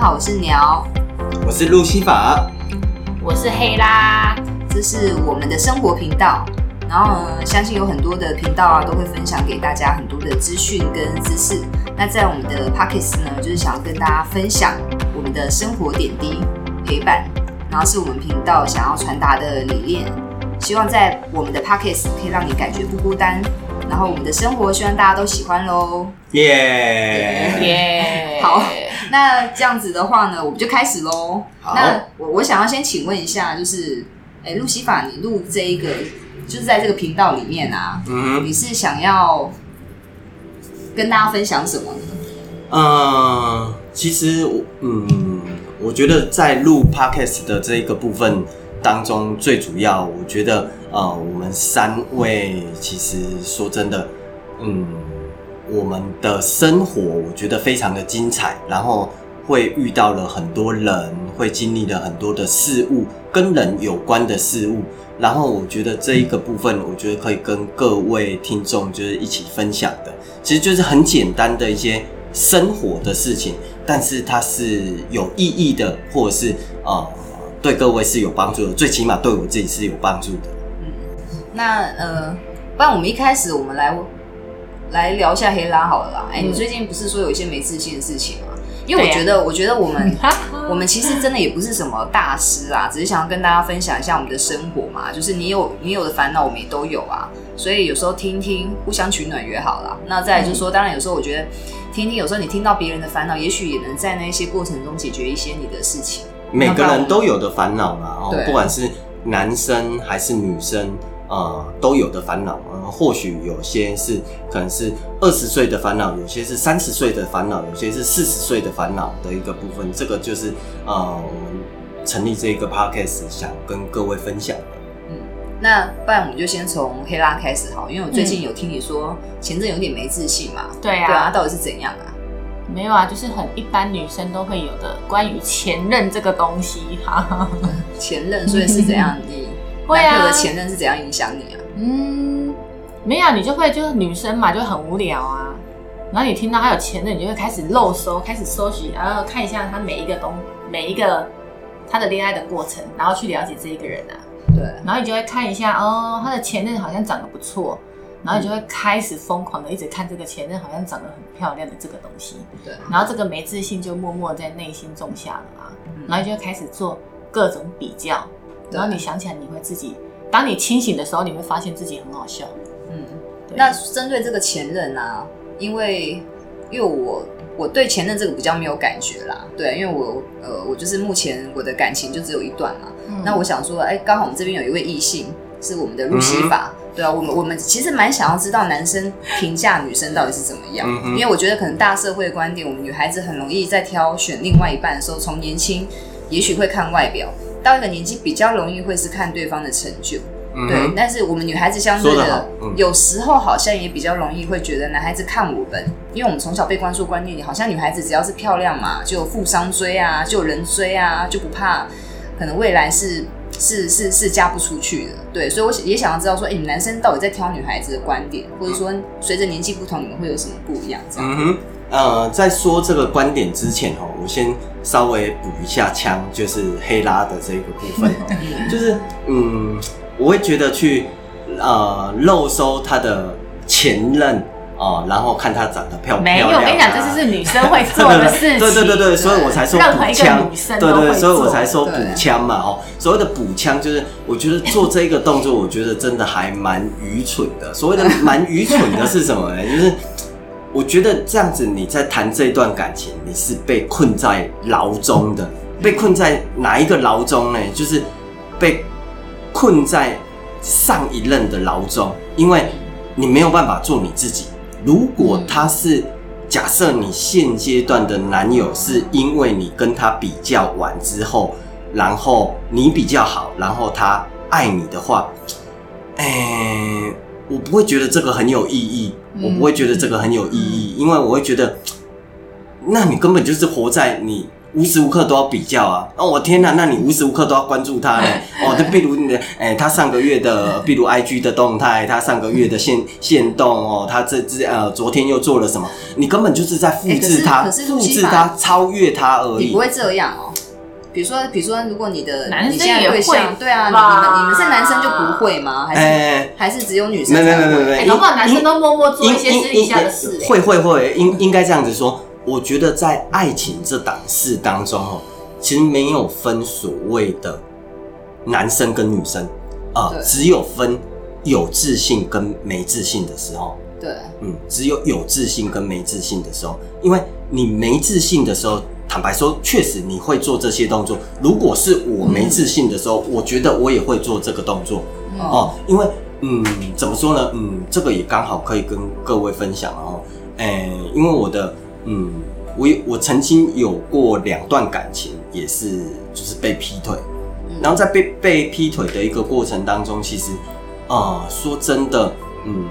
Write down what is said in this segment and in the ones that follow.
好，我是鸟，我是路西法，我是黑啦，这是我们的生活频道。然后呢，相信有很多的频道啊，都会分享给大家很多的资讯跟知识。那在我们的 Pockets 呢，就是想要跟大家分享我们的生活点滴陪伴，然后是我们频道想要传达的理念。希望在我们的 Pockets 可以让你感觉不孤单。然后我们的生活，希望大家都喜欢喽！耶耶，好，那这样子的话呢，我们就开始喽。那我我想要先请问一下，就是哎，路西法，你录这一个，就是在这个频道里面啊，嗯，你是想要跟大家分享什么呢？嗯，其实我嗯，我觉得在录 podcast 的这一个部分。当中最主要，我觉得，呃，我们三位其实说真的，嗯，我们的生活我觉得非常的精彩，然后会遇到了很多人，会经历了很多的事物，跟人有关的事物，然后我觉得这一个部分，我觉得可以跟各位听众就是一起分享的，其实就是很简单的一些生活的事情，但是它是有意义的，或者是呃。对各位是有帮助的，最起码对我自己是有帮助的。嗯，那呃，不然我们一开始我们来来聊一下黑拉好了啦。哎，你最近不是说有一些没自信的事情吗？因为我觉得，我觉得我们 我们其实真的也不是什么大师啊，只是想要跟大家分享一下我们的生活嘛。就是你有你有的烦恼，我们也都有啊。所以有时候听听，互相取暖也好啦。那再就是说，当然有时候我觉得听听，有时候你听到别人的烦恼，也许也能在那些过程中解决一些你的事情。每个人都有的烦恼嘛，哦，不管是男生还是女生，呃，都有的烦恼。呃，或许有些是可能是二十岁的烦恼，有些是三十岁的烦恼，有些是四十岁的烦恼的一个部分。这个就是呃，我们成立这个 podcast 想跟各位分享的。嗯，那不然我们就先从黑拉开始好，因为我最近有听你说前阵有点没自信嘛。对啊，对啊，到底是怎样啊？没有啊，就是很一般女生都会有的关于前任这个东西哈。前任，所以是怎样？你男朋友的前任是怎样影响你啊？嗯，没有，你就会就是女生嘛，就很无聊啊。然后你听到他有前任，你就会开始漏搜，开始搜寻，然后看一下他每一个东每一个他的恋爱的过程，然后去了解这一个人啊。对。然后你就会看一下，哦，他的前任好像长得不错。然后你就会开始疯狂的一直看这个前任好像长得很漂亮的这个东西，对。然后这个没自信就默默在内心种下了嘛。然后你就开始做各种比较，然后你想起来你会自己，当你清醒的时候，你会发现自己很好笑。嗯。那针对这个前任啊，因为因为我我对前任这个比较没有感觉啦，对，因为我呃我就是目前我的感情就只有一段嘛。那我想说，哎，刚好我们这边有一位异性是我们的路西法。对啊，我们我们其实蛮想要知道男生评价女生到底是怎么样，因为我觉得可能大社会的观点，我们女孩子很容易在挑选另外一半的时候，从年轻也许会看外表，到一个年纪比较容易会是看对方的成就，对。但是我们女孩子相对的，有时候好像也比较容易会觉得男孩子看我们，因为我们从小被灌输观念，好像女孩子只要是漂亮嘛，就有富商追啊，就有人追啊，就不怕可能未来是。是是是嫁不出去的，对，所以我也想要知道说，哎，你们男生到底在挑女孩子的观点，或者说随着年纪不同，你们会有什么不一样？嗯哼，呃，在说这个观点之前哦，我先稍微补一下枪，就是黑拉的这个部分，就是嗯，我会觉得去呃漏收他的前任。哦，然后看她长得漂不漂亮？没有，我跟你讲，这就是女生会做的事情。对对对对，所以我才说补枪。对对，所以我才说补枪嘛。哦，所谓的补枪，就是我觉得做这个动作，我觉得真的还蛮愚蠢的。所谓的蛮愚蠢的是什么呢？就是我觉得这样子你在谈这段感情，你是被困在牢中的。被困在哪一个牢中呢？就是被困在上一任的牢中，因为你没有办法做你自己。如果他是假设你现阶段的男友是因为你跟他比较晚之后，然后你比较好，然后他爱你的话，哎，我不会觉得这个很有意义，我不会觉得这个很有意义，因为我会觉得，那你根本就是活在你无时无刻都要比较啊！哦，我天哪，那你无时无刻都要关注他呢？哦，就比如你的，哎，他上个月的，比如 IG 的动态，他上个月的现现 动哦，他这这呃，昨天又做了什么？你根本就是在复制他，复制他，超越他而已。你不会这样哦？比如说，比如说，如果你的男生也会，对啊，你们你们是男生就不会吗？还是还是只有女生？没没没没没，搞不好男生都默默做一些私底下的事。会会会，应应该这样子说。我觉得在爱情这档事当中，哦，其实没有分所谓的男生跟女生啊，只有分有自信跟没自信的时候。对，嗯，只有有自信跟没自信的时候，因为你没自信的时候，坦白说，确实你会做这些动作。如果是我没自信的时候，我觉得我也会做这个动作哦，因为，嗯，怎么说呢？嗯，这个也刚好可以跟各位分享哦，诶，因为我的。嗯，我我曾经有过两段感情，也是就是被劈腿，然后在被被劈腿的一个过程当中，其实啊，说真的，嗯，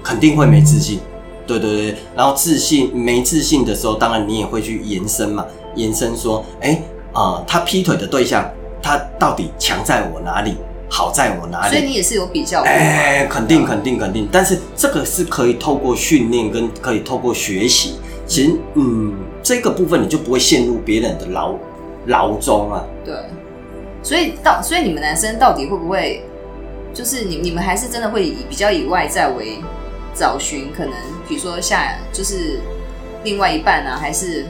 肯定会没自信，对对对，然后自信没自信的时候，当然你也会去延伸嘛，延伸说，哎啊，他劈腿的对象，他到底强在我哪里，好在我哪里？所以你也是有比较，哎，肯定肯定肯定，但是这个是可以透过训练跟可以透过学习。其实，嗯，这个部分你就不会陷入别人的牢牢中啊。对，所以到所以你们男生到底会不会，就是你你们还是真的会以比较以外在为找寻可能，比如说下就是另外一半啊，还是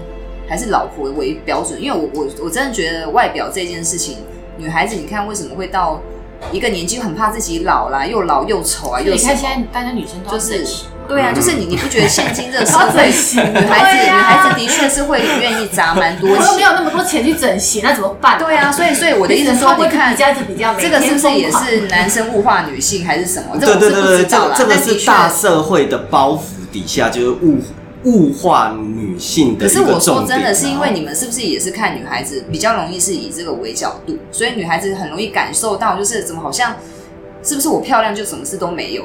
还是老婆为标准？因为我我我真的觉得外表这件事情，女孩子你看为什么会到一个年纪很怕自己老啦，又老又丑啊？你看现在大家女生都是。对啊，就是你，你不觉得现今这个 社会，女孩子，女孩子的确是会愿意砸蛮多钱，我没有那么多钱去整形，那怎么办？对啊，所以，所以我的意思说，你看，这比较这个是不是也是男生物化女性，还是什么？对对对对，这这个是大社会的包袱底下，就是物物化女性的。可是我说真的是因为你们是不是也是看女孩子比较容易是以这个为角度，所以女孩子很容易感受到，就是怎么好像是不是我漂亮就什么事都没有。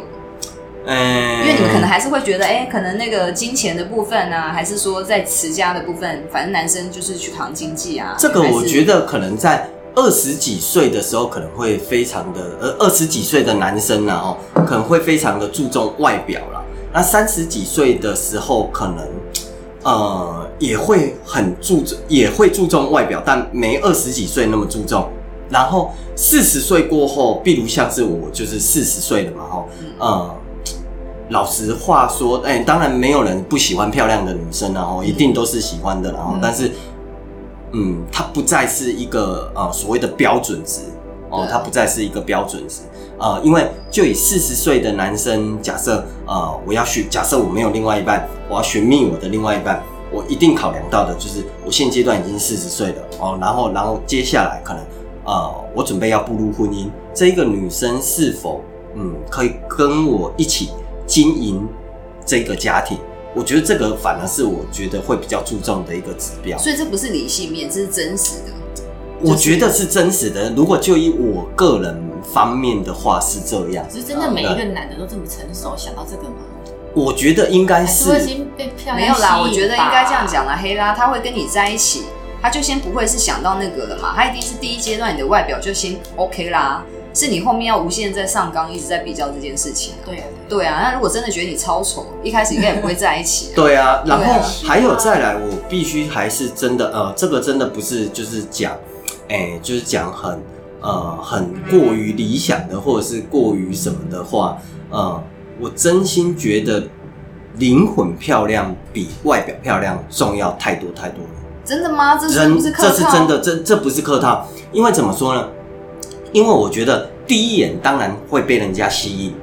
嗯，因为你们可能还是会觉得，哎，可能那个金钱的部分呢，还是说在持家的部分，反正男生就是去扛经济啊。这个我觉得可能在二十几岁的时候，可能会非常的，呃，二十几岁的男生呢，哦，可能会非常的注重外表了。那三十几岁的时候，可能呃也会很注重，也会注重外表，但没二十几岁那么注重。然后四十岁过后，比如像是我，就是四十岁了嘛，哈，嗯。老实话说，哎，当然没有人不喜欢漂亮的女生，然后一定都是喜欢的，然后，但是，嗯，它不再是一个呃所谓的标准值哦，它不再是一个标准值呃，因为就以四十岁的男生，假设呃我要寻，假设我没有另外一半，我要寻觅我的另外一半，我一定考量到的就是我现阶段已经四十岁了哦，然后，然后接下来可能呃我准备要步入婚姻，这一个女生是否嗯可以跟我一起。经营这个家庭，我觉得这个反而是我觉得会比较注重的一个指标。所以这不是理性面，这是真实的。我觉得是真实的。如果就以我个人方面的话是这样。是真的每一个男的都这么成熟，想到这个吗？我觉得应该是。没有啦，我觉得应该这样讲了。黑拉他会跟你在一起，他就先不会是想到那个了嘛。他一定是第一阶段你的外表就先 OK 啦。是你后面要无限在上纲，一直在比较这件事情。对啊，对啊。那如果真的觉得你超丑，一开始应该也不会在一起。对啊，然后还有再来，我必须还是真的，呃，这个真的不是就是讲，哎，就是讲很呃很过于理想的，或者是过于什么的话，呃，我真心觉得灵魂漂亮比外表漂亮重要太多太多了。真的吗？这是不是客套？这是真的，这这不是客套，因为怎么说呢？因为我觉得第一眼当然会被人家吸引，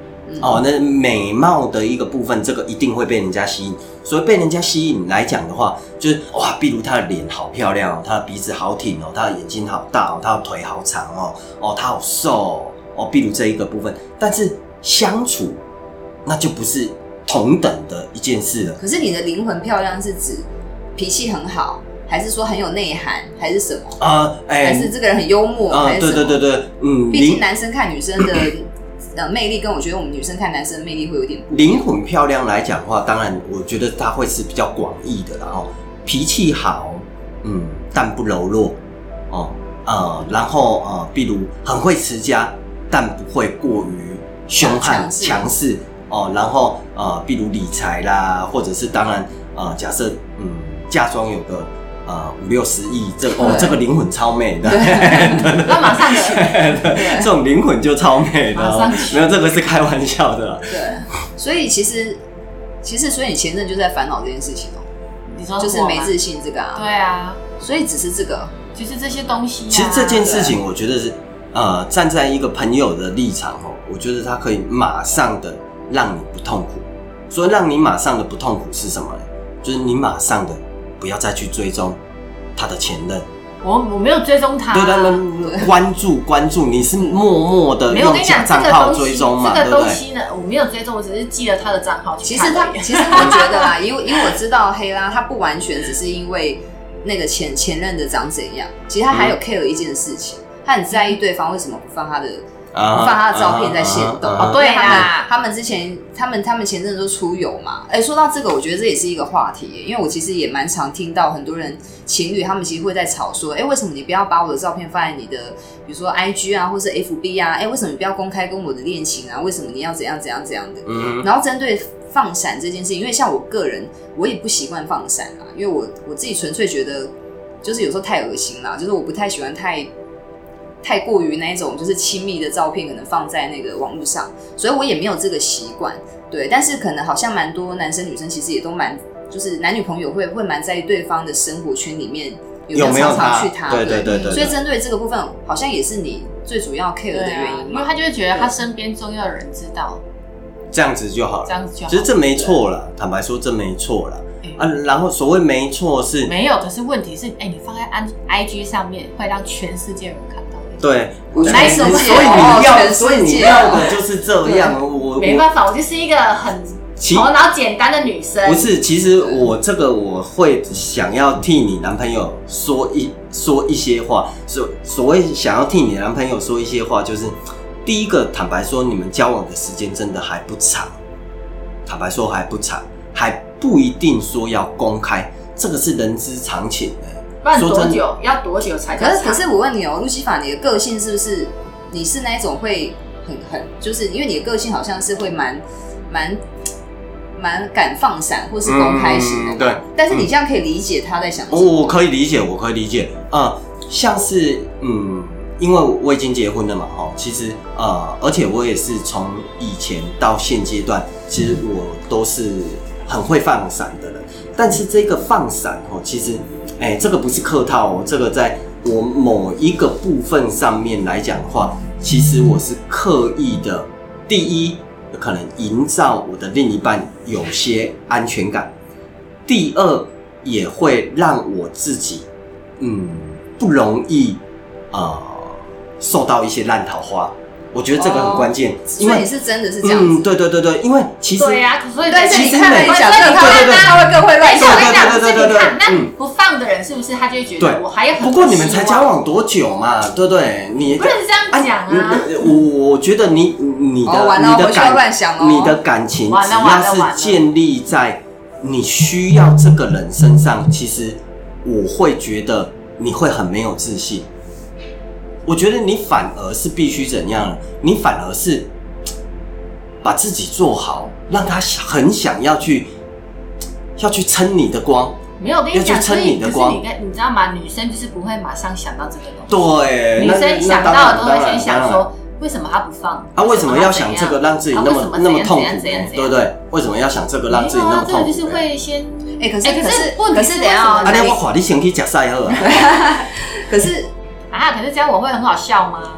哦，那美貌的一个部分，这个一定会被人家吸引。所以被人家吸引来讲的话，就是哇，比如她的脸好漂亮哦，她的鼻子好挺哦，她的眼睛好大哦，她的腿好长哦，哦，她好瘦哦，比如这一个部分。但是相处那就不是同等的一件事了。可是你的灵魂漂亮是指脾气很好。还是说很有内涵，还是什么？啊，哎，还是这个人很幽默，还是对对对对，嗯。毕竟男生看女生的呃魅力，跟我觉得我们女生看男生的魅力会有点。灵魂漂亮来讲的话，当然我觉得他会是比较广义的，然后脾气好，嗯但不柔弱哦，呃，然后呃，比如很会持家，但不会过于凶悍强势。强势哦，然后呃，比如理财啦，或者是当然呃，假设嗯嫁妆有个呃五六十亿，这哦这个灵魂超美的，那马上去，这种灵魂就超美的、没有这个是开玩笑的。对，所以其实其实所以你前任就在烦恼这件事情哦、你说就是没自信这个啊，对啊，所以只是这个，其实这些东西、啊。其实这件事情，我觉得是呃，站在一个朋友的立场哦，我觉得他可以马上的让你不痛苦。所以让你马上的不痛苦是什么呢？就是你马上的不要再去追踪他的前任，我我没有追踪他、对他们关注关注，你是默默的没有，跟用假账号追踪嘛，这个？东西呢，我没有追踪，我只是记了他的账号其实。他其实我觉得啦，因为因为我知道黑拉他不完全只是因为那个前前任的长怎样，其实他还有 care 一件事情，他很在意对方为什么不放他的啊放他的照片在线动。啊啊啊哦对他们啦他们之前他们他们前阵子都出游嘛。哎、说到这个，我觉得这也是一个话题，因为我其实也蛮常听到很多人情侣他们其实会在吵说，哎、为什么你不要把我的照片放在你的，比如说 IG 啊，或是 FB 啊？哎、为什么你不要公开跟我的恋情啊？为什么你要怎样怎样怎样的？嗯然后针对放闪这件事情，因为像我个人，我也不习惯放闪啊，因为我我自己纯粹觉得，就是有时候太恶心了，就是我不太喜欢太太过于那一种就是亲密的照片，可能放在那个网络上，所以我也没有这个习惯。对，但是可能好像蛮多男生女生其实也都蛮，就是男女朋友会会蛮在意对方的生活圈里面有有没有常常他去他，对对对对对所以针对这个部分，好像也是你最主要 care 的原因嘛。因为他就会觉得他身边重要的人知道，这样子就好了。这样子就好。其实这没错了，坦白说这没错啦。哎啊，然后所谓没错是，没有，可是问题是，哎、你放在安 I G 上面会让全世界人看到。对，所以哦你要，所以你要的就是这样。我我没办法，我就是一个很其头脑简单的女生。不是，其实我这个我会想要替你男朋友说一说一些话，所所谓想要替你男朋友说一些话，就是第一个，坦白说，你们交往的时间真的还不长，坦白说还不长，还不一定说要公开，这个是人之常情的。不然说多久？要多久才可是可是我问你哦，路西法，你的个性是不是你是那一种会很很，就是因为你的个性好像是会蛮蛮蛮敢放闪或是公开型的、嗯对但是你这样可以理解他在想什我么。我可以理解，我可以理解，呃，像是嗯，因为我已经结婚了嘛，哈，其实呃，而且我也是从以前到现阶段，其实我都是很会放闪的人，但是这个放闪哦，其实，哎、这个不是客套哦，这个在我某一个部分上面来讲的话，其实我是刻意的，第一，可能营造我的另一半有些安全感。第二，也会让我自己，嗯，不容易呃受到一些烂桃花。我觉得这个很关键，因为所以你是真的是这样嗯，子。对对对对，因为其实对呀、所以但是其实你看了每你讲这个，所以你他会对对对他会更会乱等一下，我跟你讲，对对对对对是你看，那嗯不放的人是不是他就会觉对得我还有很多不过你们才希望交往多久嘛，对不对？你不能这样讲啊！你我我觉得你你的、哦完了你的回去要感乱想哦你的感情完了只要了完了是建立在你需要这个人身上，其实我会觉得你会很没有自信。我觉得你反而是必须怎样？你反而是 把自己做好，让他很想要去 要去撑你的光。没有，我跟你讲，要去所以可是撑你的光你跟你知道吗？女生就是不会马上想到这个东西，对，女生想到的都会先想，说，为什么他不放？啊，为什么要想这个让自己那么、那么痛苦怎样怎样对不对？为什么要想这个让自己那么痛苦？这个就是会先，哎可是可哎可是问题可是等一下哦啊，那我划你先去吃赛好啊。可是啊，可是这样我会很好笑吗？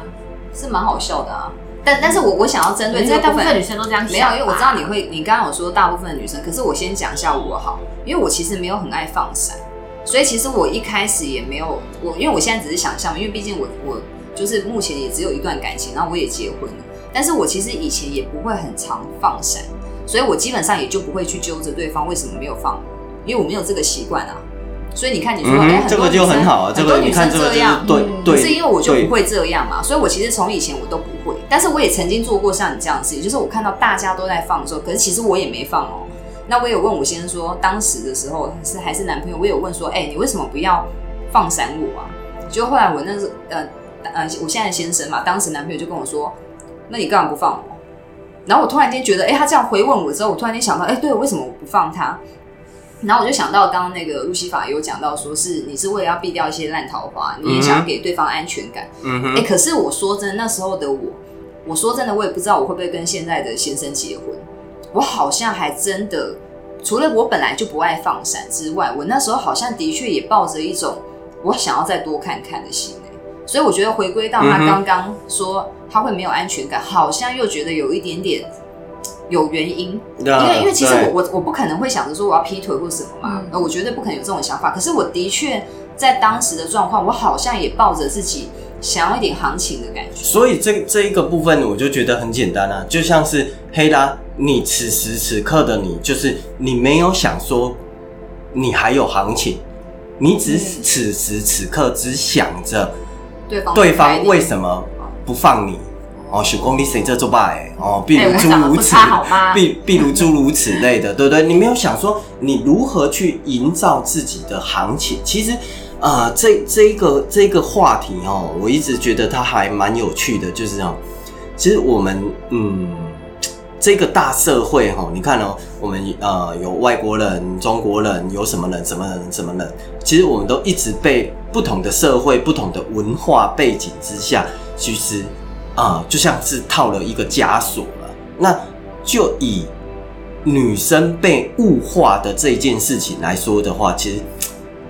是蛮好笑的啊。但但是我我想要针对因这个部分为大部分女生都这样想，没有，因为我知道你。会，你刚刚有说大部分的女生，可是我先讲一下我好，因为我其实没有很爱放闪，所以其实我一开始也没有我，因为我现在只是想象，因为毕竟我我就是目前也只有一段感情，然后我也结婚了，但是我其实以前也不会很常放闪，所以我基本上也就不会去揪着对方为什么没有放，因为我没有这个习惯啊。所以你看，你说，嗯哎、很这个就多女生很好啊这个很多女生你看这个就是这样，对是因为我就不会这样嘛，所以我其实从以前我都不会，但是我也曾经做过像你这样的事情，就是我看到大家都在放的时候，可是其实我也没放哦。那我有问我先生说，当时的时候是还是男朋友，我有问说，哎、你为什么不要放闪我啊。就后来我那是呃呃，我现在的先生嘛，当时男朋友就跟我说，那你干嘛不放我？然后我突然间觉得，哎，他这样回问我之后，我突然间想到，哎，对，为什么我不放他？然后我就想到刚刚那个路西法有讲到，说是你是为了要避掉一些烂桃花，你也想要给对方安全感。嗯哼。哎，可是我说真的，那时候的我，我说真的，我也不知道我会不会跟现在的先生结婚。我好像还真的，除了我本来就不爱放闪之外，我那时候好像的确也抱着一种我想要再多看看的心。所以我觉得回归到他刚刚说他会没有安全感，好像又觉得有一点点。有原因，因为因为其实我我我不可能会想着说我要劈腿或什么嘛，呃，我绝对不可能有这种想法。可是我的确在当时的状况，我好像也抱着自己想要一点行情的感觉。所以这这一个部分，我就觉得很简单啊，就像是黑拉，你此时此刻的你，就是你没有想说你还有行情，你只此时此刻只想着对方对方为什么不放你。哦，许功你谁这做败？哦，比如诸如此，比比如诸如此类的，对不对？你没有想说你如何去营造自己的行情？其实，呃，这这一个这个话题哦，我一直觉得它还蛮有趣的，就是这样。其实我们，嗯，这个大社会哈，你看哦，我们呃有外国人、中国人，有什么人、什么人、什么人，其实我们都一直被不同的社会、不同的文化背景之下，其实。啊，就像是套了一个枷锁了。那就以女生被物化的这一件事情来说的话，其实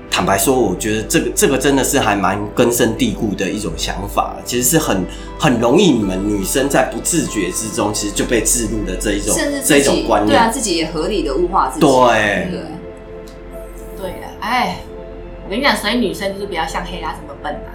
坦白说，我觉得这个这个真的是还蛮根深蒂固的一种想法。其实是很很容易，你们女生在不自觉之中，其实就被植入的这一种这一种观念，对啊，自己也合理的物化自己。对对对的，哎，我跟你讲，所以女生就是不要像黑鸭这么笨啊。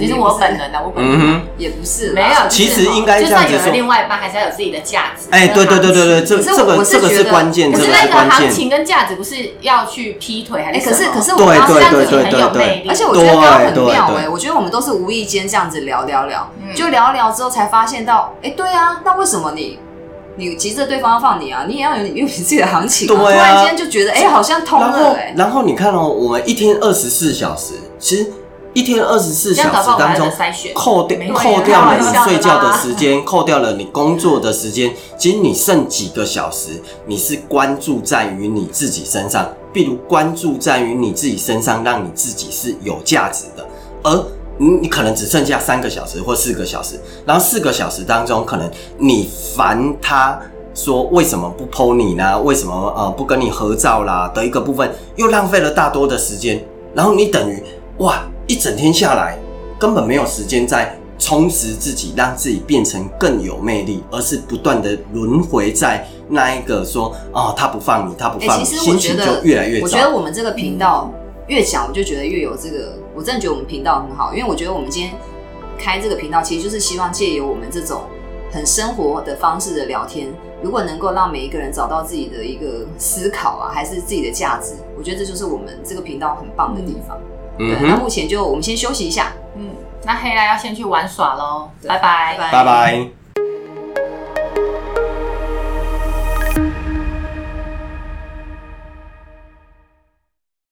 其实我本人的，我本人也不是，没有。其实应该这样子说，另外一半还是要有自己的价值。哎，对对对对对，这这个这个是关键，可是那个行情跟价值不是要去劈腿还是？可是可是我们这样子很有魅力，而且我觉得刚刚很妙哎，我觉得我们都是无意间这样子聊聊聊，就聊聊之后才发现到，哎，对啊，那为什么你你急着对方要放你啊？你也要有有你自己的行情，突然间就觉得哎，好像通了哎。然后你看哦，我们一天二十四小时，其实。一天二十四小时当中，扣掉扣掉了你睡觉的时间，扣掉了你工作的时间，其实你剩几个小时，你是关注在于你自己身上，比如关注在于你自己身上，让你自己是有价值的。而你你可能只剩下三个小时或四个小时，然后四个小时当中，可能你烦他说为什么不 po 你呢？为什么呃不跟你合照啦？的一个部分，又浪费了大多的时间，然后你等于哇。一整天下来，根本没有时间在充实自己，让自己变成更有魅力，而是不断的轮回在那一个说哦，他不放你，他不放你，心情就越来越我觉得我们这个频道越讲，我就觉得越有这个，我真的觉得我们频道很好，因为我觉得我们今天开这个频道，其实就是希望借由我们这种很生活的方式的聊天，如果能够让每一个人找到自己的一个思考啊，还是自己的价值，我觉得这就是我们这个频道很棒的地方。对，那目前就我们先休息一下。嗯，那黑拉要先去玩耍喽，拜拜，拜拜。